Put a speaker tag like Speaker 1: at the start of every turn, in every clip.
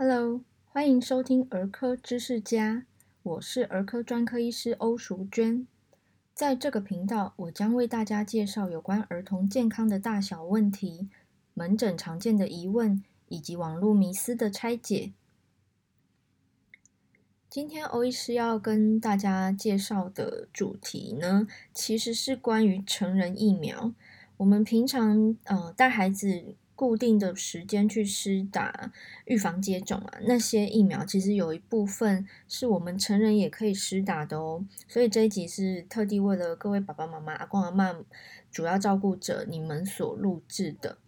Speaker 1: Hello，欢迎收听儿科知识家，我是儿科专科医师欧淑娟。在这个频道，我将为大家介绍有关儿童健康的大小问题、门诊常见的疑问以及网络迷思的拆解。今天欧医师要跟大家介绍的主题呢，其实是关于成人疫苗。我们平常呃带孩子。固定的时间去施打预防接种啊，那些疫苗其实有一部分是我们成人也可以施打的哦。所以这一集是特地为了各位爸爸妈妈、阿公阿妈、主要照顾者你们所录制的。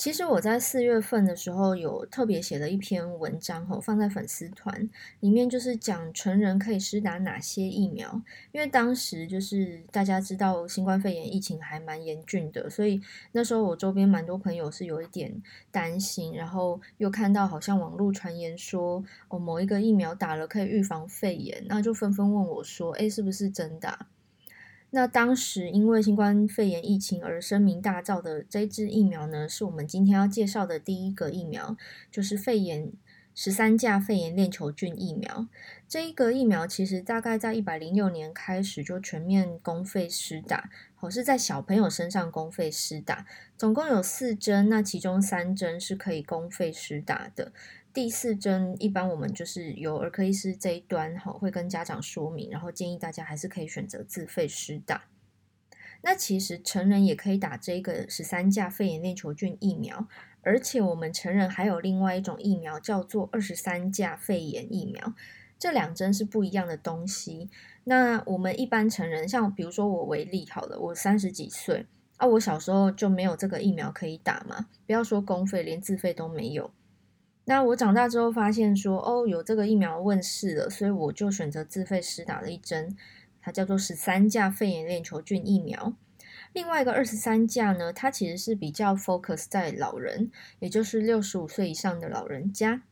Speaker 1: 其实我在四月份的时候有特别写了一篇文章，吼，放在粉丝团里面，就是讲成人可以施打哪些疫苗。因为当时就是大家知道新冠肺炎疫情还蛮严峻的，所以那时候我周边蛮多朋友是有一点担心，然后又看到好像网络传言说哦某一个疫苗打了可以预防肺炎，那就纷纷问我说，诶，是不是真的？那当时因为新冠肺炎疫情而声名大噪的这支疫苗呢，是我们今天要介绍的第一个疫苗，就是肺炎十三价肺炎链球菌疫苗。这一个疫苗其实大概在一百零六年开始就全面公费施打，好，是在小朋友身上公费施打，总共有四针，那其中三针是可以公费施打的。第四针一般我们就是由儿科医师这一端哈会跟家长说明，然后建议大家还是可以选择自费施打。那其实成人也可以打这个十三价肺炎链球菌疫苗，而且我们成人还有另外一种疫苗叫做二十三价肺炎疫苗，这两针是不一样的东西。那我们一般成人，像比如说我为例好了，我三十几岁啊，我小时候就没有这个疫苗可以打嘛，不要说公费，连自费都没有。那我长大之后发现说，哦，有这个疫苗问世了，所以我就选择自费施打了一针，它叫做十三价肺炎链球菌疫苗。另外一个二十三价呢，它其实是比较 focus 在老人，也就是六十五岁以上的老人家。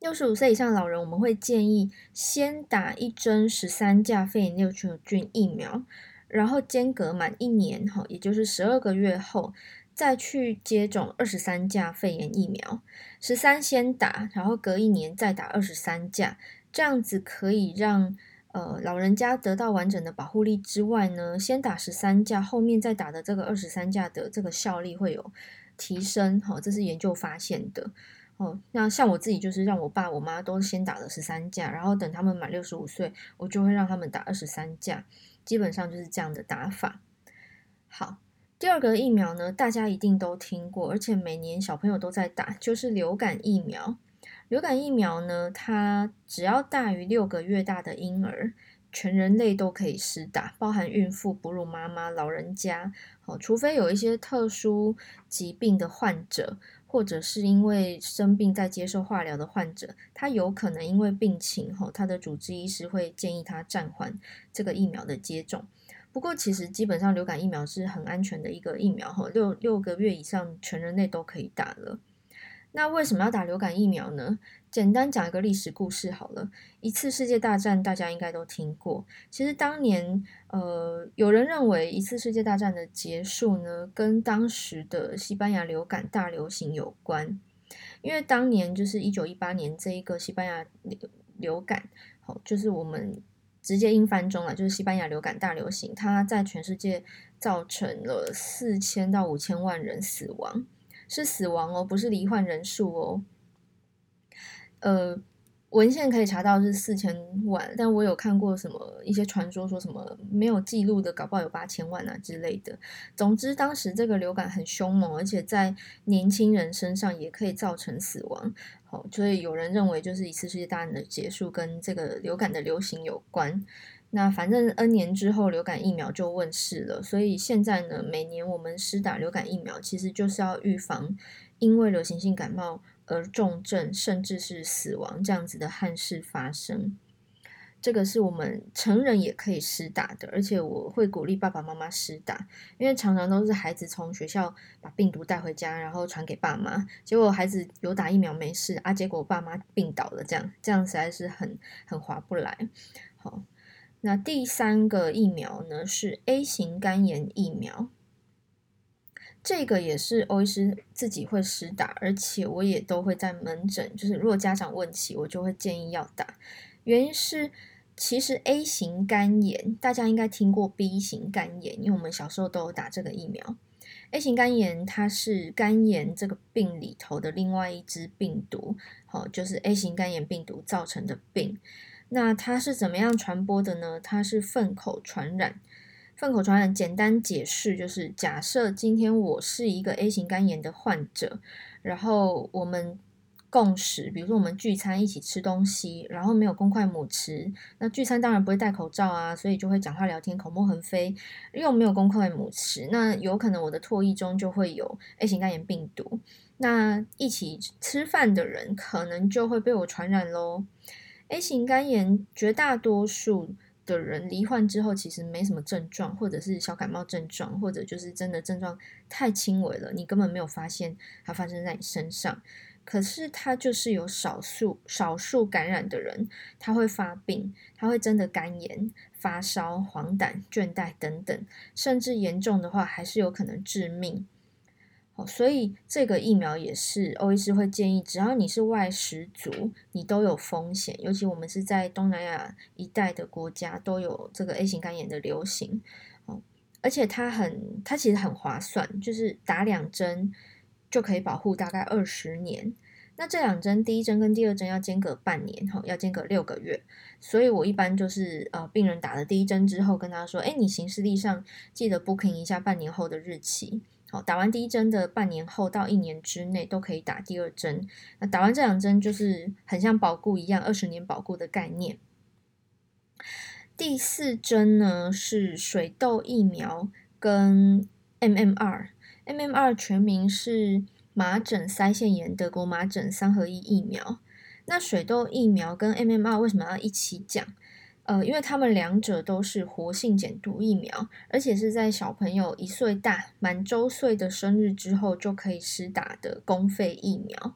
Speaker 1: 六十五岁以上的老人，我们会建议先打一针十三价肺炎链球菌疫苗，然后间隔满一年，哈，也就是十二个月后。再去接种二十三价肺炎疫苗，十三先打，然后隔一年再打二十三价，这样子可以让呃老人家得到完整的保护力之外呢，先打十三价，后面再打的这个二十三价的这个效力会有提升，好，这是研究发现的。哦，那像我自己就是让我爸我妈都先打了十三价，然后等他们满六十五岁，我就会让他们打二十三价，基本上就是这样的打法。好。第二个疫苗呢，大家一定都听过，而且每年小朋友都在打，就是流感疫苗。流感疫苗呢，它只要大于六个月大的婴儿，全人类都可以施打，包含孕妇、哺乳妈妈、老人家。哦，除非有一些特殊疾病的患者，或者是因为生病在接受化疗的患者，他有可能因为病情，哈，他的主治医师会建议他暂缓这个疫苗的接种。不过，其实基本上流感疫苗是很安全的一个疫苗，哈，六六个月以上全人类都可以打了。那为什么要打流感疫苗呢？简单讲一个历史故事好了。一次世界大战大家应该都听过。其实当年，呃，有人认为一次世界大战的结束呢，跟当时的西班牙流感大流行有关。因为当年就是一九一八年这一个西班牙流流感，好，就是我们。直接英翻中了，就是西班牙流感大流行，它在全世界造成了四千到五千万人死亡，是死亡哦，不是罹患人数哦，呃。文献可以查到是四千万，但我有看过什么一些传说，说什么没有记录的，搞不好有八千万啊之类的。总之，当时这个流感很凶猛，而且在年轻人身上也可以造成死亡。好，所以有人认为就是一次世界大战的结束跟这个流感的流行有关。那反正 N 年之后，流感疫苗就问世了。所以现在呢，每年我们施打流感疫苗，其实就是要预防因为流行性感冒。而重症甚至是死亡这样子的憾事发生，这个是我们成人也可以施打的，而且我会鼓励爸爸妈妈施打，因为常常都是孩子从学校把病毒带回家，然后传给爸妈，结果孩子有打疫苗没事啊，结果爸妈病倒了，这样这样实在是很很划不来。好，那第三个疫苗呢是 A 型肝炎疫苗。这个也是欧医师自己会施打，而且我也都会在门诊，就是如果家长问起，我就会建议要打。原因是，其实 A 型肝炎大家应该听过 B 型肝炎，因为我们小时候都有打这个疫苗。A 型肝炎它是肝炎这个病里头的另外一支病毒，好，就是 A 型肝炎病毒造成的病。那它是怎么样传播的呢？它是粪口传染。粪口传染，简单解释就是，假设今天我是一个 A 型肝炎的患者，然后我们共食，比如说我们聚餐一起吃东西，然后没有公筷母匙，那聚餐当然不会戴口罩啊，所以就会讲话聊天，口沫横飞，又没有公筷母匙，那有可能我的唾液中就会有 A 型肝炎病毒，那一起吃饭的人可能就会被我传染喽。A 型肝炎绝大多数。的人罹患之后，其实没什么症状，或者是小感冒症状，或者就是真的症状太轻微了，你根本没有发现它发生在你身上。可是它就是有少数少数感染的人，他会发病，他会真的肝炎、发烧、黄疸、倦怠等等，甚至严重的话还是有可能致命。所以这个疫苗也是欧医师会建议，只要你是外食族，你都有风险。尤其我们是在东南亚一带的国家，都有这个 A 型肝炎的流行。哦，而且它很，它其实很划算，就是打两针就可以保护大概二十年。那这两针，第一针跟第二针要间隔半年，哈，要间隔六个月。所以我一般就是呃，病人打了第一针之后，跟他说，哎，你行事历上记得 booking 一下半年后的日期。好，打完第一针的半年后到一年之内都可以打第二针。那打完这两针就是很像保固一样，二十年保固的概念。第四针呢是水痘疫苗跟 MMR。MMR 全名是麻疹腮腺炎德国麻疹三合一疫苗。那水痘疫苗跟 MMR 为什么要一起讲？呃，因为他们两者都是活性减毒疫苗，而且是在小朋友一岁大满周岁的生日之后就可以施打的公费疫苗。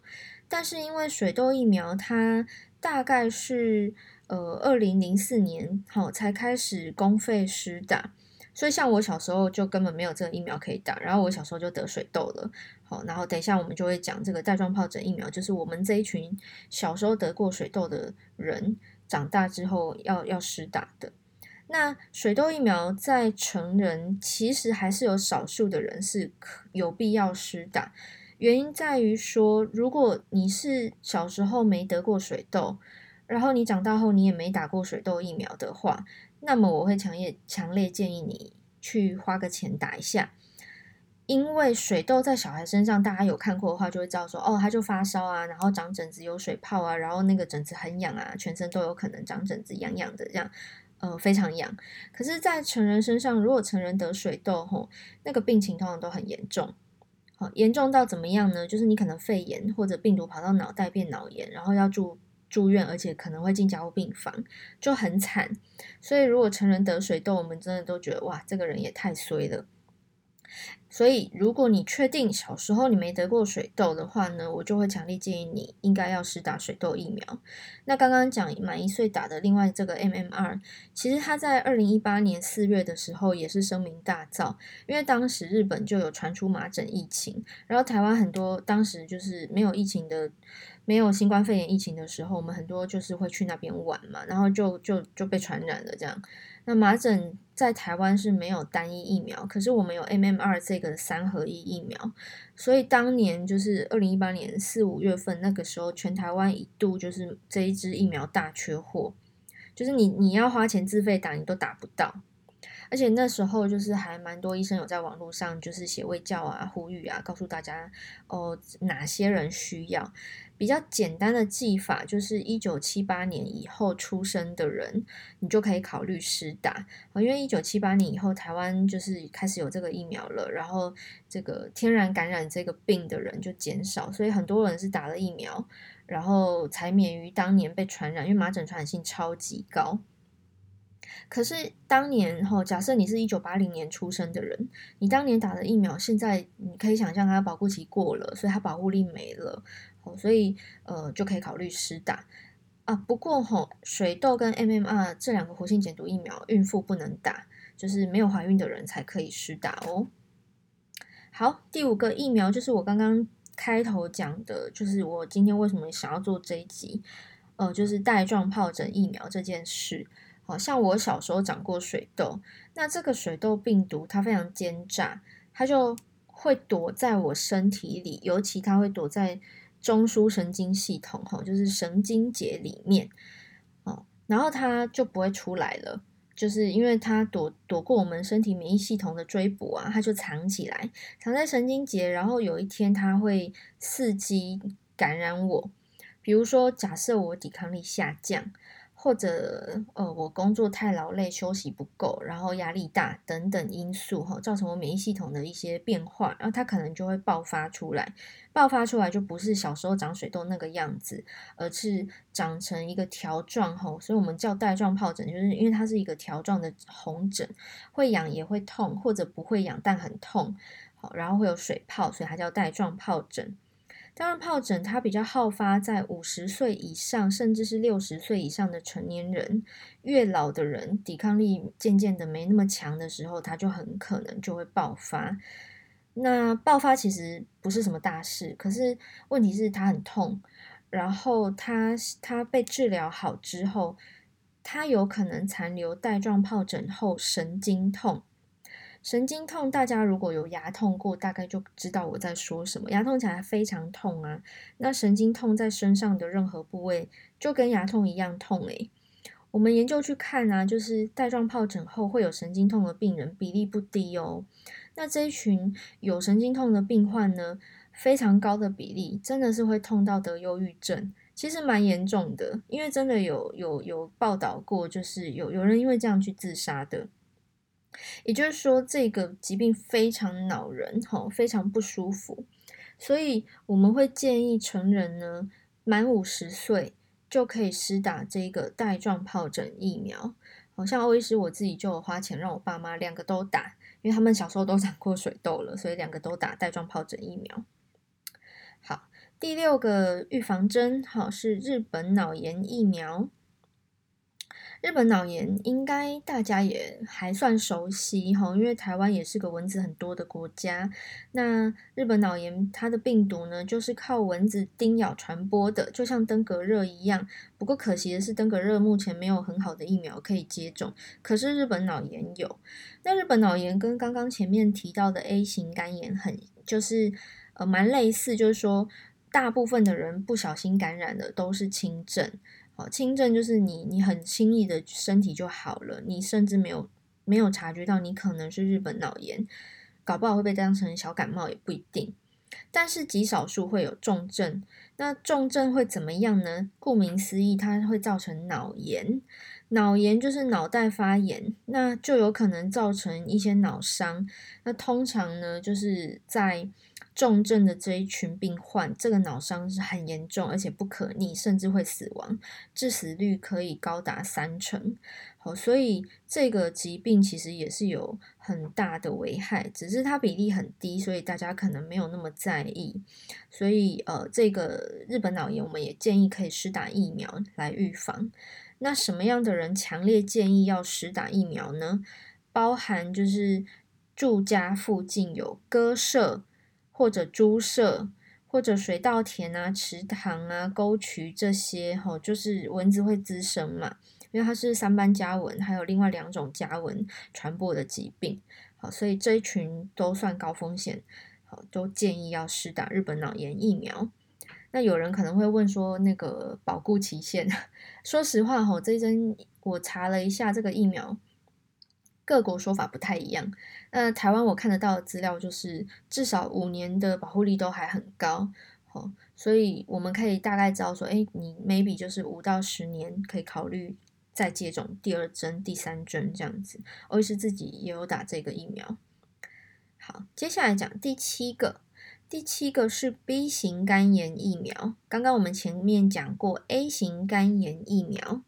Speaker 1: 但是因为水痘疫苗它大概是呃二零零四年好、哦、才开始公费施打，所以像我小时候就根本没有这个疫苗可以打，然后我小时候就得水痘了。好、然后等一下我们就会讲这个带状疱疹疫苗，就是我们这一群小时候得过水痘的人。长大之后要要施打的。那水痘疫苗在成人其实还是有少数的人是有必要施打，原因在于说，如果你是小时候没得过水痘，然后你长大后你也没打过水痘疫苗的话，那么我会强烈强烈建议你去花个钱打一下。因为水痘在小孩身上，大家有看过的话，就会知道说，哦，他就发烧啊，然后长疹子、有水泡啊，然后那个疹子很痒啊，全身都有可能长疹子，痒痒的这样，呃，非常痒。可是，在成人身上，如果成人得水痘，吼，那个病情通常都很严重，好，严重到怎么样呢？就是你可能肺炎或者病毒跑到脑袋变脑炎，然后要住住院，而且可能会进加护病房，就很惨。所以，如果成人得水痘，我们真的都觉得哇，这个人也太衰了。所以，如果你确定小时候你没得过水痘的话呢，我就会强烈建议你应该要施打水痘疫苗。那刚刚讲满一岁打的另外这个 MMR，其实它在二零一八年四月的时候也是声名大噪，因为当时日本就有传出麻疹疫情，然后台湾很多当时就是没有疫情的。没有新冠肺炎疫情的时候，我们很多就是会去那边玩嘛，然后就就就被传染了这样。那麻疹在台湾是没有单一疫苗，可是我们有 MMR 这个三合一疫苗，所以当年就是二零一八年四五月份那个时候，全台湾一度就是这一支疫苗大缺货，就是你你要花钱自费打，你都打不到。而且那时候就是还蛮多医生有在网络上就是写卫教啊、呼吁啊，告诉大家哦哪些人需要。比较简单的记法就是一九七八年以后出生的人，你就可以考虑施打。因为一九七八年以后台湾就是开始有这个疫苗了，然后这个天然感染这个病的人就减少，所以很多人是打了疫苗，然后才免于当年被传染，因为麻疹传染性超级高。可是当年哈，假设你是一九八零年出生的人，你当年打的疫苗，现在你可以想象它保护期过了，所以它保护力没了，所以呃就可以考虑施打啊。不过哈，水痘跟 MMR 这两个活性减毒疫苗，孕妇不能打，就是没有怀孕的人才可以施打哦。好，第五个疫苗就是我刚刚开头讲的，就是我今天为什么想要做这一集，呃，就是带状疱疹疫苗这件事。好像我小时候长过水痘，那这个水痘病毒它非常奸诈，它就会躲在我身体里，尤其它会躲在中枢神经系统，哈，就是神经节里面，哦，然后它就不会出来了。就是因为它躲躲过我们身体免疫系统的追捕啊，它就藏起来，藏在神经节，然后有一天它会伺机感染我。比如说，假设我抵抗力下降。或者呃，我工作太劳累，休息不够，然后压力大等等因素哈，造成我免疫系统的一些变化，然后它可能就会爆发出来。爆发出来就不是小时候长水痘那个样子，而是长成一个条状哈，所以我们叫带状疱疹，就是因为它是一个条状的红疹，会痒也会痛，或者不会痒但很痛，好，然后会有水泡，所以它叫带状疱疹。当然疱疹它比较好发在五十岁以上，甚至是六十岁以上的成年人。越老的人，抵抗力渐渐的没那么强的时候，它就很可能就会爆发。那爆发其实不是什么大事，可是问题是它很痛。然后它它被治疗好之后，它有可能残留带状疱疹后神经痛。神经痛，大家如果有牙痛过，大概就知道我在说什么。牙痛起来非常痛啊，那神经痛在身上的任何部位，就跟牙痛一样痛诶。我们研究去看啊，就是带状疱疹后会有神经痛的病人比例不低哦。那这一群有神经痛的病患呢，非常高的比例，真的是会痛到得忧郁症，其实蛮严重的，因为真的有有有报道过，就是有有人因为这样去自杀的。也就是说，这个疾病非常恼人，哈，非常不舒服，所以我们会建议成人呢，满五十岁就可以施打这个带状疱疹疫苗。好像欧医师我自己就有花钱让我爸妈两个都打，因为他们小时候都长过水痘了，所以两个都打带状疱疹疫苗。好，第六个预防针，好，是日本脑炎疫苗。日本脑炎应该大家也还算熟悉哈，因为台湾也是个蚊子很多的国家。那日本脑炎它的病毒呢，就是靠蚊子叮咬传播的，就像登革热一样。不过可惜的是，登革热目前没有很好的疫苗可以接种，可是日本脑炎有。那日本脑炎跟刚刚前面提到的 A 型肝炎很，就是呃蛮类似，就是说大部分的人不小心感染的都是轻症。好，轻症就是你，你很轻易的身体就好了，你甚至没有没有察觉到你可能是日本脑炎，搞不好会被当成小感冒也不一定。但是极少数会有重症，那重症会怎么样呢？顾名思义，它会造成脑炎，脑炎就是脑袋发炎，那就有可能造成一些脑伤。那通常呢，就是在重症的这一群病患，这个脑伤是很严重，而且不可逆，甚至会死亡，致死率可以高达三成。好，所以这个疾病其实也是有很大的危害，只是它比例很低，所以大家可能没有那么在意。所以呃，这个日本脑炎，我们也建议可以施打疫苗来预防。那什么样的人强烈建议要施打疫苗呢？包含就是住家附近有鸽舍。或者猪舍，或者水稻田啊、池塘啊、沟渠这些，吼，就是蚊子会滋生嘛，因为它是三斑家蚊，还有另外两种家蚊传播的疾病，好，所以这一群都算高风险，好，都建议要施打日本脑炎疫苗。那有人可能会问说，那个保固期限，说实话，吼，这一针我查了一下，这个疫苗。各国说法不太一样。那台湾我看得到的资料就是至少五年的保护力都还很高，哦，所以我们可以大概知道说，哎，你 maybe 就是五到十年可以考虑再接种第二针、第三针这样子。欧医师自己也有打这个疫苗。好，接下来讲第七个，第七个是 B 型肝炎疫苗。刚刚我们前面讲过 A 型肝炎疫苗。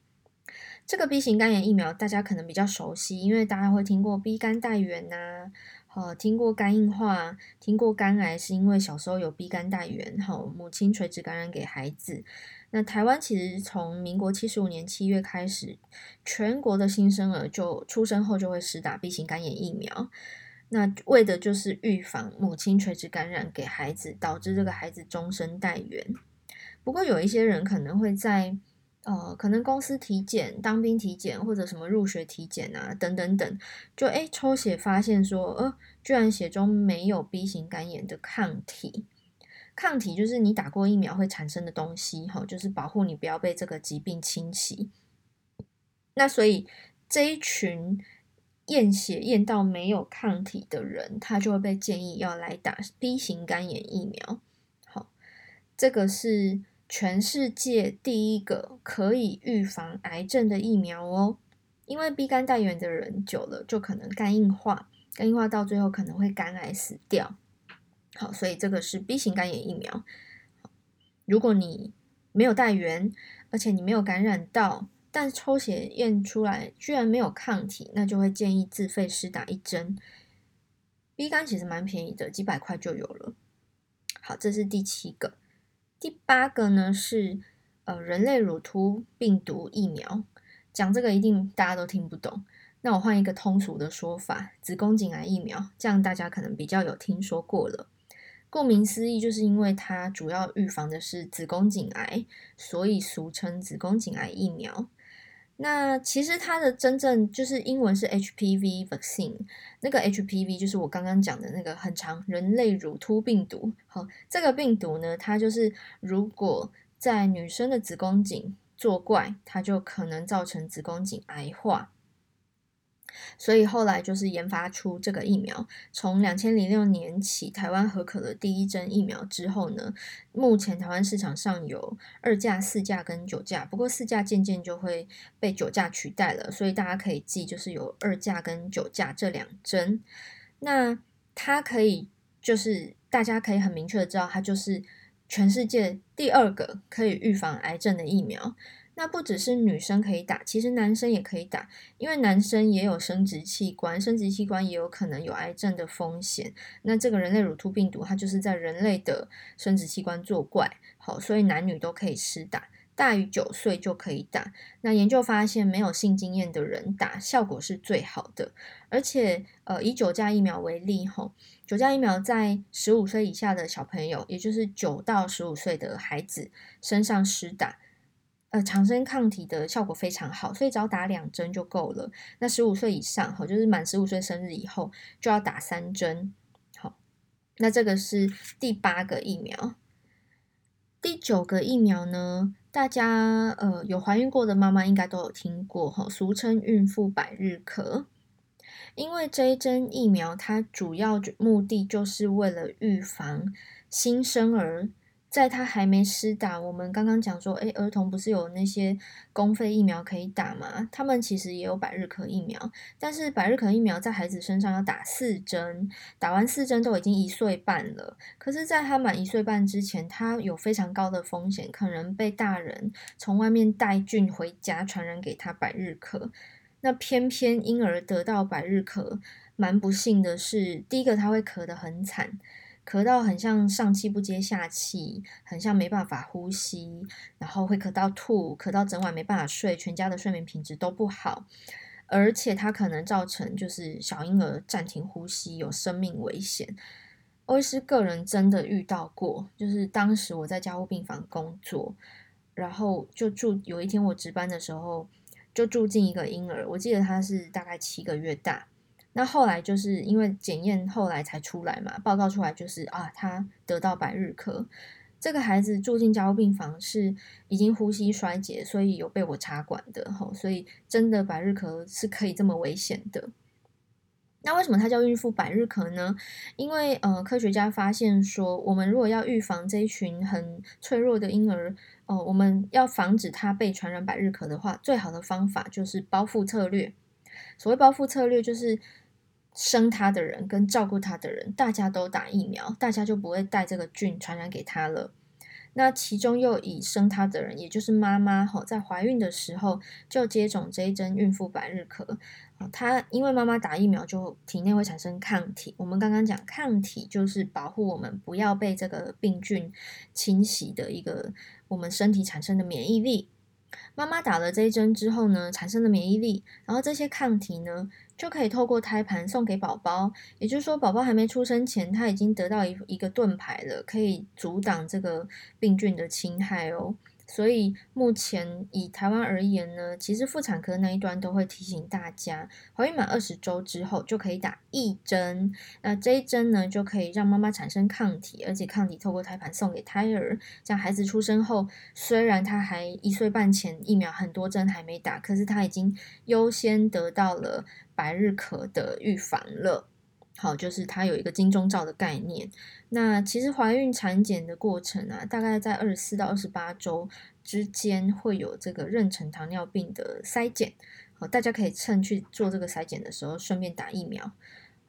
Speaker 1: 这个 B 型肝炎疫苗大家可能比较熟悉，因为大家会听过 B 肝带原呐，好，听过肝硬化，听过肝癌，是因为小时候有 B 肝带原，好，母亲垂直感染给孩子。那台湾其实从民国七十五年七月开始，全国的新生儿就出生后就会施打 B 型肝炎疫苗。那为的就是预防母亲垂直感染给孩子，导致这个孩子终身带原。不过有一些人可能会在呃，可能公司体检、当兵体检或者什么入学体检啊，等等等，就诶抽血发现说，呃，居然血中没有 B 型肝炎的抗体。抗体就是你打过疫苗会产生的东西，哈，就是保护你不要被这个疾病侵袭。那所以这一群验血验到没有抗体的人，他就会被建议要来打 B 型肝炎疫苗。好，这个是。全世界第一个可以预防癌症的疫苗哦，因为 B 肝带原的人久了就可能肝硬化，肝硬化到最后可能会肝癌死掉。好，所以这个是 B 型肝炎疫苗。如果你没有带原，而且你没有感染到，但抽血验出来居然没有抗体，那就会建议自费施打一针。B 肝其实蛮便宜的，几百块就有了。好，这是第七个。第八个呢是呃人类乳突病毒疫苗，讲这个一定大家都听不懂。那我换一个通俗的说法，子宫颈癌疫苗，这样大家可能比较有听说过了。顾名思义，就是因为它主要预防的是子宫颈癌，所以俗称子宫颈癌疫苗。那其实它的真正就是英文是 HPV vaccine，那个 HPV 就是我刚刚讲的那个很长人类乳突病毒。好，这个病毒呢，它就是如果在女生的子宫颈作怪，它就可能造成子宫颈癌化。所以后来就是研发出这个疫苗，从两千零六年起，台湾核可了第一针疫苗之后呢，目前台湾市场上有二价、四价跟九价，不过四价渐渐就会被九价取代了，所以大家可以记，就是有二价跟九价这两针。那它可以就是大家可以很明确的知道，它就是全世界第二个可以预防癌症的疫苗。那不只是女生可以打，其实男生也可以打，因为男生也有生殖器官，生殖器官也有可能有癌症的风险。那这个人类乳突病毒，它就是在人类的生殖器官作怪，好，所以男女都可以施打，大于九岁就可以打。那研究发现，没有性经验的人打效果是最好的，而且呃，以九价疫苗为例，吼，九价疫苗在十五岁以下的小朋友，也就是九到十五岁的孩子身上施打。呃，产生抗体的效果非常好，所以只要打两针就够了。那十五岁以上，哈，就是满十五岁生日以后就要打三针。好，那这个是第八个疫苗。第九个疫苗呢，大家呃有怀孕过的妈妈应该都有听过，哈，俗称孕妇百日咳。因为这一针疫苗，它主要目的就是为了预防新生儿。在他还没施打，我们刚刚讲说，诶，儿童不是有那些公费疫苗可以打吗？他们其实也有百日咳疫苗，但是百日咳疫苗在孩子身上要打四针，打完四针都已经一岁半了。可是，在他满一岁半之前，他有非常高的风险，可能被大人从外面带菌回家，传染给他百日咳。那偏偏婴儿得到百日咳，蛮不幸的是，第一个他会咳得很惨。咳到很像上气不接下气，很像没办法呼吸，然后会咳到吐，咳到整晚没办法睡，全家的睡眠品质都不好，而且它可能造成就是小婴儿暂停呼吸，有生命危险。欧医师个人真的遇到过，就是当时我在加护病房工作，然后就住有一天我值班的时候，就住进一个婴儿，我记得他是大概七个月大。那后来就是因为检验后来才出来嘛，报告出来就是啊，他得到百日咳。这个孩子住进加护病房是已经呼吸衰竭，所以有被我插管的吼，所以真的百日咳是可以这么危险的。那为什么它叫孕妇百日咳呢？因为呃，科学家发现说，我们如果要预防这一群很脆弱的婴儿，哦、呃，我们要防止他被传染百日咳的话，最好的方法就是包覆策略。所谓包覆策略，就是生他的人跟照顾他的人，大家都打疫苗，大家就不会带这个菌传染给他了。那其中又以生他的人，也就是妈妈吼，在怀孕的时候就接种这一针孕妇百日咳。她因为妈妈打疫苗，就体内会产生抗体。我们刚刚讲抗体就是保护我们不要被这个病菌侵袭的一个我们身体产生的免疫力。妈妈打了这一针之后呢，产生了免疫力，然后这些抗体呢，就可以透过胎盘送给宝宝。也就是说，宝宝还没出生前，他已经得到一一个盾牌了，可以阻挡这个病菌的侵害哦。所以目前以台湾而言呢，其实妇产科那一端都会提醒大家，怀孕满二十周之后就可以打一针。那这一针呢，就可以让妈妈产生抗体，而且抗体透过胎盘送给胎儿。像孩子出生后，虽然他还一岁半前疫苗很多针还没打，可是他已经优先得到了百日咳的预防了。好，就是它有一个金钟罩的概念。那其实怀孕产检的过程啊，大概在二十四到二十八周之间会有这个妊娠糖尿病的筛检。好，大家可以趁去做这个筛检的时候，顺便打疫苗。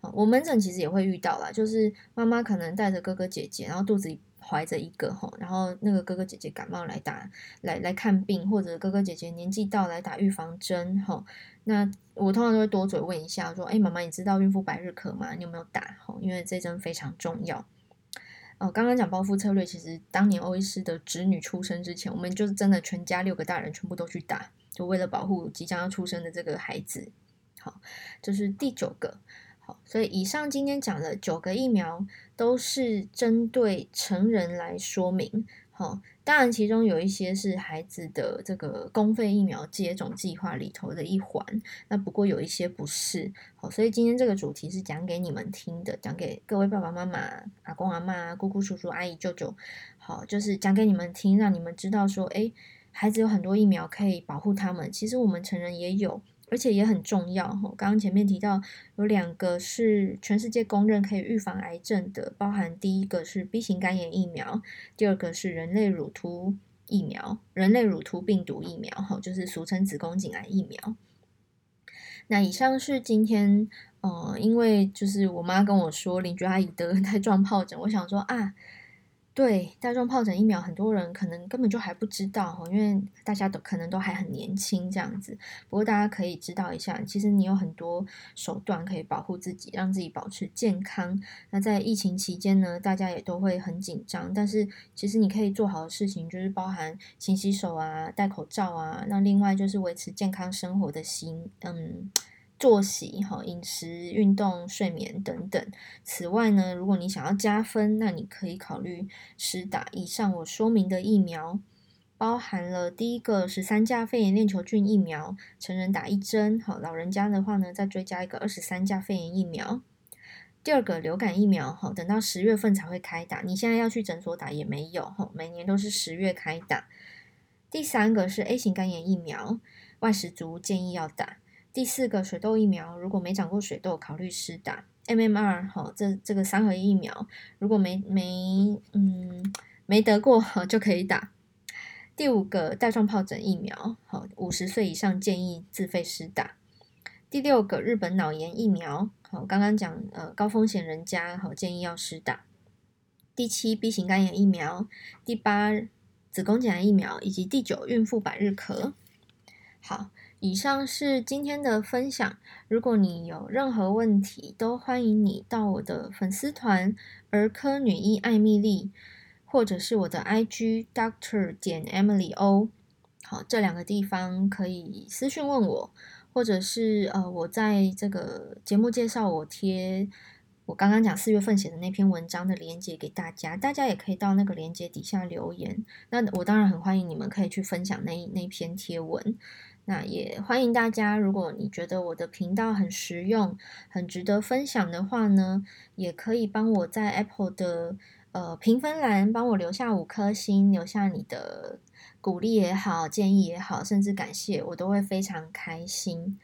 Speaker 1: 好，我门诊其实也会遇到啦，就是妈妈可能带着哥哥姐姐，然后肚子怀着一个吼，然后那个哥哥姐姐感冒来打来来看病，或者哥哥姐姐年纪到来打预防针吼。那我通常都会多嘴问一下，说：“哎，妈妈，你知道孕妇百日咳吗？你有没有打？吼，因为这针非常重要。”哦，刚刚讲报复策略，其实当年欧医师的侄女出生之前，我们就是真的全家六个大人全部都去打，就为了保护即将要出生的这个孩子。好，这是第九个。好，所以以上今天讲的九个疫苗都是针对成人来说明。好，当然其中有一些是孩子的这个公费疫苗接种计划里头的一环，那不过有一些不是。好，所以今天这个主题是讲给你们听的，讲给各位爸爸妈妈、阿公阿嬷、姑姑叔叔、阿姨舅舅，好，就是讲给你们听，让你们知道说，诶，孩子有很多疫苗可以保护他们，其实我们成人也有。而且也很重要，哈，刚刚前面提到有两个是全世界公认可以预防癌症的，包含第一个是 B 型肝炎疫苗，第二个是人类乳突疫苗，人类乳突病毒疫苗，哈，就是俗称子宫颈癌疫苗。那以上是今天，呃，因为就是我妈跟我说邻居阿姨得带状 疱疹，我想说啊。对，带状疱疹疫苗，很多人可能根本就还不知道，因为大家都可能都还很年轻这样子。不过大家可以知道一下，其实你有很多手段可以保护自己，让自己保持健康。那在疫情期间呢，大家也都会很紧张，但是其实你可以做好的事情就是包含勤洗手啊、戴口罩啊。那另外就是维持健康生活的心，嗯。作息、哈饮食、运动、睡眠等等。此外呢，如果你想要加分，那你可以考虑施打以上我说明的疫苗，包含了第一个十三价肺炎链球菌疫苗，成人打一针，好，老人家的话呢，再追加一个二十三价肺炎疫苗。第二个流感疫苗，哈，等到十月份才会开打，你现在要去诊所打也没有，哈，每年都是十月开打。第三个是 A 型肝炎疫苗，外食族建议要打。第四个水痘疫苗，如果没长过水痘，考虑施打 MMR 哈，这这个三合一疫苗，如果没没嗯没得过哈就可以打。第五个带状疱疹疫苗，好，五十岁以上建议自费施打。第六个日本脑炎疫苗，好，刚刚讲呃高风险人家好建议要施打。第七 B 型肝炎疫苗，第八子宫颈癌疫苗，以及第九孕妇百日咳。好。以上是今天的分享。如果你有任何问题，都欢迎你到我的粉丝团“儿科女医艾米丽”，或者是我的 IG Doctor 点 Emily O。好，这两个地方可以私讯问我，或者是呃，我在这个节目介绍我贴我刚刚讲四月份写的那篇文章的链接给大家，大家也可以到那个链接底下留言。那我当然很欢迎你们可以去分享那那篇贴文。那也欢迎大家，如果你觉得我的频道很实用、很值得分享的话呢，也可以帮我在 Apple 的呃评分栏帮我留下五颗星，留下你的鼓励也好、建议也好，甚至感谢，我都会非常开心。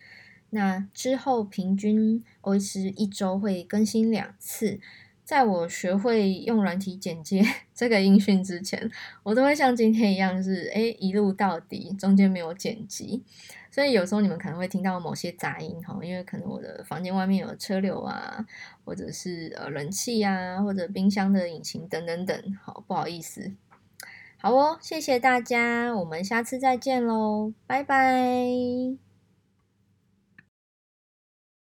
Speaker 1: 那之后平均我是一周会更新两次。在我学会用软体剪接 这个音讯之前，我都会像今天一样是诶一路到底，中间没有剪辑，所以有时候你们可能会听到某些杂音哈，因为可能我的房间外面有车流啊，或者是呃冷气啊，或者冰箱的引擎等等等，好不好意思。好哦，谢谢大家，我们下次再见喽，拜拜。